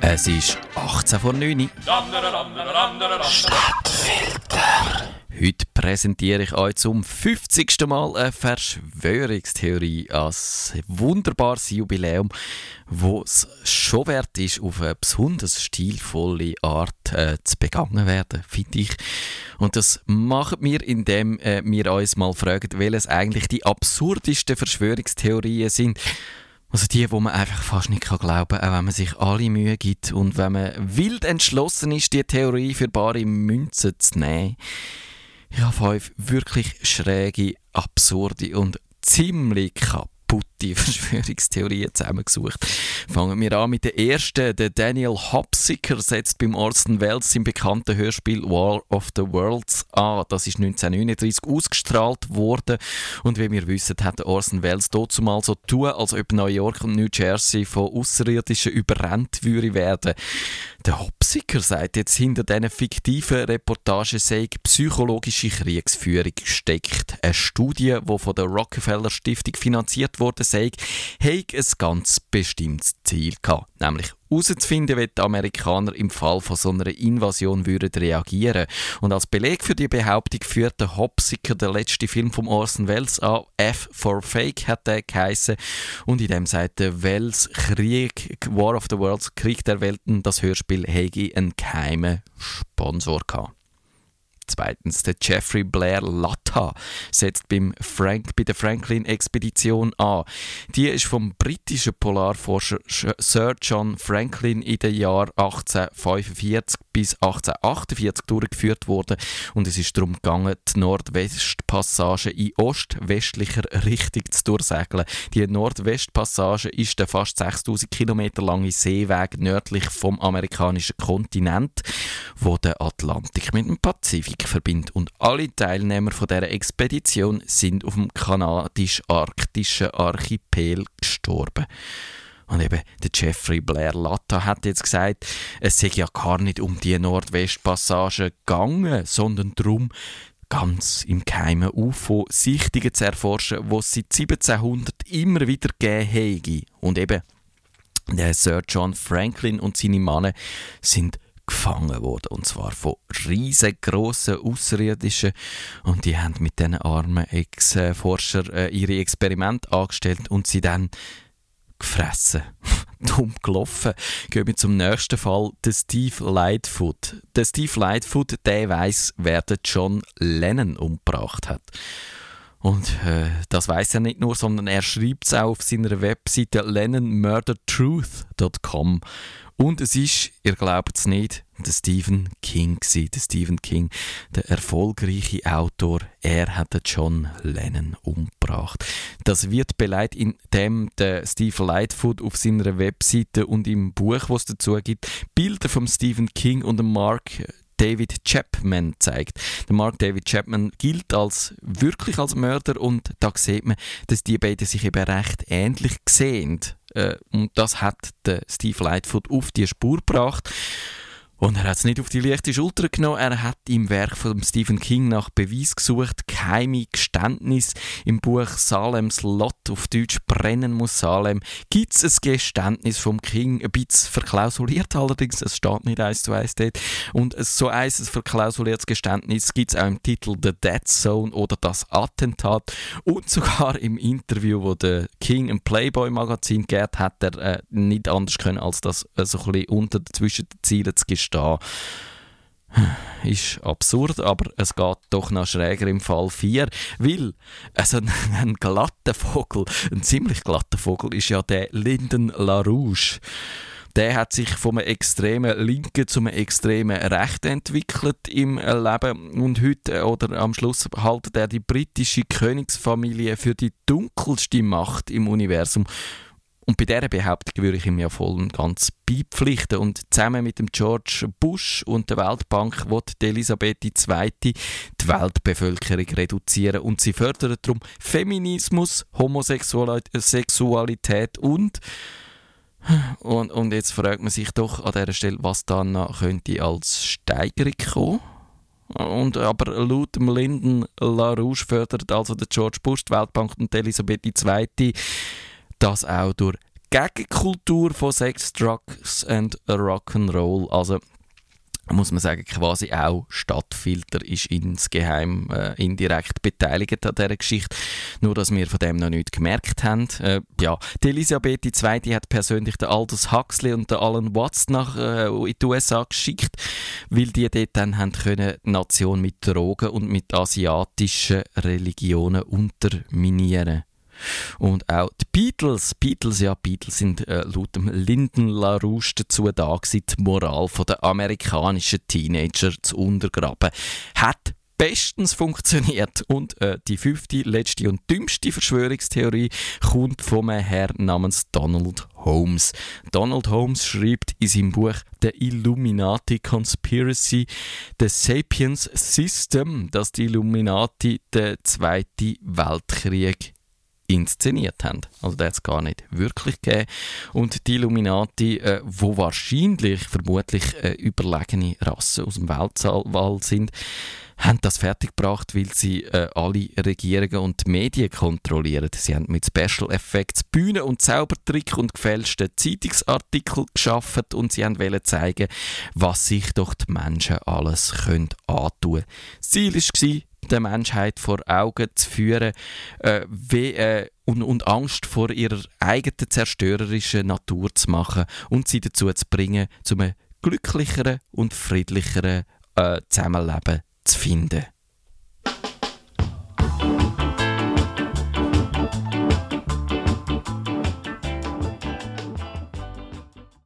Es ist 18 vor 9 Stadtfilter. Heute präsentiere ich euch zum 50. Mal eine Verschwörungstheorie als wunderbares Jubiläum, wo es schon wert ist, auf eine besonders stilvolle Art äh, zu begangen werden, finde ich. Und das machen wir, indem äh, wir uns mal fragen, welches eigentlich die absurdesten Verschwörungstheorien sind. Also die, wo man einfach fast nicht glauben kann, auch wenn man sich alle Mühe gibt und wenn man wild entschlossen ist, die Theorie für bare Münzen zu nehmen. Ich habe fünf wirklich schräge, absurde und ziemlich kaputte Verschwörungstheorien zusammengesucht. Fangen wir an mit der ersten. Der Daniel Hopsicker setzt beim Orson Welles im bekannten Hörspiel War of the Worlds an. Das ist 1939 ausgestrahlt worden und wie wir wissen, hat Orson Welles dazu mal so tun, als ob New York und New Jersey von Außerirdischen überrannt würde werden. Der Hopsicker sagt jetzt, hinter diesen fiktiven Reportagen sei psychologische Kriegsführung gesteckt. Eine Studie, die von der Rockefeller Stiftung finanziert wurde, sei, hat ein ganz bestimmtes Ziel gehabt, nämlich herauszufinden, wie die Amerikaner im Fall von so einer Invasion würden reagieren. Und als Beleg für die Behauptung führt der Hopsiker der letzte Film von Orson Welles an. F for Fake hat der geheißen. Und in dem sagt der Welles Krieg, War of the Worlds, Krieg der Welten, das Hörspiel Hegi einen geheimen Sponsor gehabt. Zweitens, der Jeffrey Blair Latta setzt beim Frank, bei der Franklin-Expedition an. Die ist vom britischen Polarforscher Sir John Franklin in den Jahren 1845 bis 1848 durchgeführt worden und es ist darum gegangen, die Nordwestpassage in ostwestlicher Richtung zu durchsegeln. Die Nordwestpassage ist der fast 6000 Kilometer lange Seeweg nördlich vom amerikanischen Kontinent, wo der Atlantik mit dem Pazifik verbindet. Und alle Teilnehmer von der Expedition sind auf dem kanadisch-arktischen Archipel gestorben. Und eben der Jeffrey Blair Latta hat jetzt gesagt, es sei ja gar nicht um die Nordwestpassage gegangen, sondern darum, ganz im geheimen UFO-Sichtungen zu erforschen, wo es seit 1700 immer wieder gegeben habe. Und eben, der Sir John Franklin und seine Männer sind gefangen worden. Und zwar von riesengroßen Außerirdischen. Und die haben mit diesen armen Ex-Forscher äh, ihre Experimente angestellt und sie dann gefressen. Dumm gelaufen. Gehen wir zum nächsten Fall, der Steve Lightfoot. Der Steve Lightfoot, der weiß, wer den John Lennon umgebracht hat. Und äh, das weiß er nicht nur, sondern er schreibt es auch auf seiner Webseite lennonmurdertruth.com. Und es ist, ihr glaubt es nicht, der Stephen King gewesen. Der Stephen King, der erfolgreiche Autor, er hat John Lennon umgebracht. Das wird beleidigt, indem der Steve Lightfoot auf seiner Webseite und im Buch, was dazu gibt, Bilder von Stephen King und Mark David Chapman zeigt. Der Mark David Chapman gilt als wirklich als Mörder und da sieht man, dass die beiden sich eben recht ähnlich sehen. Äh, und das hat der Steve Lightfoot auf die Spur gebracht. Und er hat es nicht auf die leichte Schulter genommen. Er hat im Werk von Stephen King nach Beweis gesucht, geheime Geständnis im Buch Salems Lot, auf Deutsch Brennen muss Salem, gibt es ein Geständnis vom King, ein bisschen verklausuliert allerdings, es steht nicht eins zu eins dort. Und so ein verklausuliertes Geständnis gibt es auch im Titel The Dead Zone oder das Attentat. Und sogar im Interview, wo der King im Playboy Magazin gegeben hat, er äh, nicht anders können, als das äh, so ein bisschen unter zwischen den Zielen zu gestehen stehen. Ist absurd, aber es geht doch noch schräger im Fall 4, weil also ein, ein glatter Vogel, ein ziemlich glatter Vogel, ist ja der Linden LaRouche der hat sich vom extremen Linken zum extremen Rechten entwickelt im Leben und heute oder am Schluss haltet er die britische Königsfamilie für die dunkelste Macht im Universum und bei dieser Behauptung würde ich ihm ja voll und ganz beipflichten. Und zusammen mit dem George Bush und der Weltbank wird Elisabeth II. die Weltbevölkerung reduzieren. Und sie fördert darum Feminismus, Homosexualität und und, und jetzt fragt man sich doch an dieser Stelle, was dann könnte als Steigerung kommen. Und, aber laut Lyndon LaRouche fördert also der George Bush, die Weltbank und Elisabeth II das auch durch Gegenkultur von Sex, Drugs and Rock'n'Roll. Also muss man sagen, quasi auch Stadtfilter ist insgeheim äh, indirekt beteiligt an dieser Geschichte. Nur, dass wir von dem noch nicht gemerkt haben. Äh, ja, die Elisabeth II. hat persönlich den Aldous Huxley und den Alan Watts nach äh, in die USA geschickt, weil die dort dann haben können, die Nation mit Drogen und mit asiatischen Religionen unterminieren und auch die Beatles, Beatles, ja, Beatles sind äh, laut dem Lyndon LaRouche dazu da gewesen, die Moral der amerikanischen Teenager zu untergraben. Hat bestens funktioniert. Und äh, die fünfte, letzte und dümmste Verschwörungstheorie kommt von einem Herrn namens Donald Holmes. Donald Holmes schreibt in seinem Buch The Illuminati Conspiracy, The Sapiens System, dass die Illuminati den Zweiten Weltkrieg inszeniert haben. Also der hat es gar nicht wirklich gegeben. Und die Illuminati, äh, wo wahrscheinlich, vermutlich äh, überlegene Rassen aus dem Weltall sind, haben das fertiggebracht, weil sie äh, alle Regierungen und Medien kontrollieren. Sie haben mit Special Effects Bühnen und Zaubertrick und gefälschten Zeitungsartikel geschaffen und sie wollen zeigen, was sich doch die Menschen alles können antun können. Das Ziel war, der Menschheit vor Augen zu führen äh, wie, äh, und, und Angst vor ihrer eigenen zerstörerischen Natur zu machen und sie dazu zu bringen, zu einem glücklicheren und friedlicheren äh, Zusammenleben zu finden.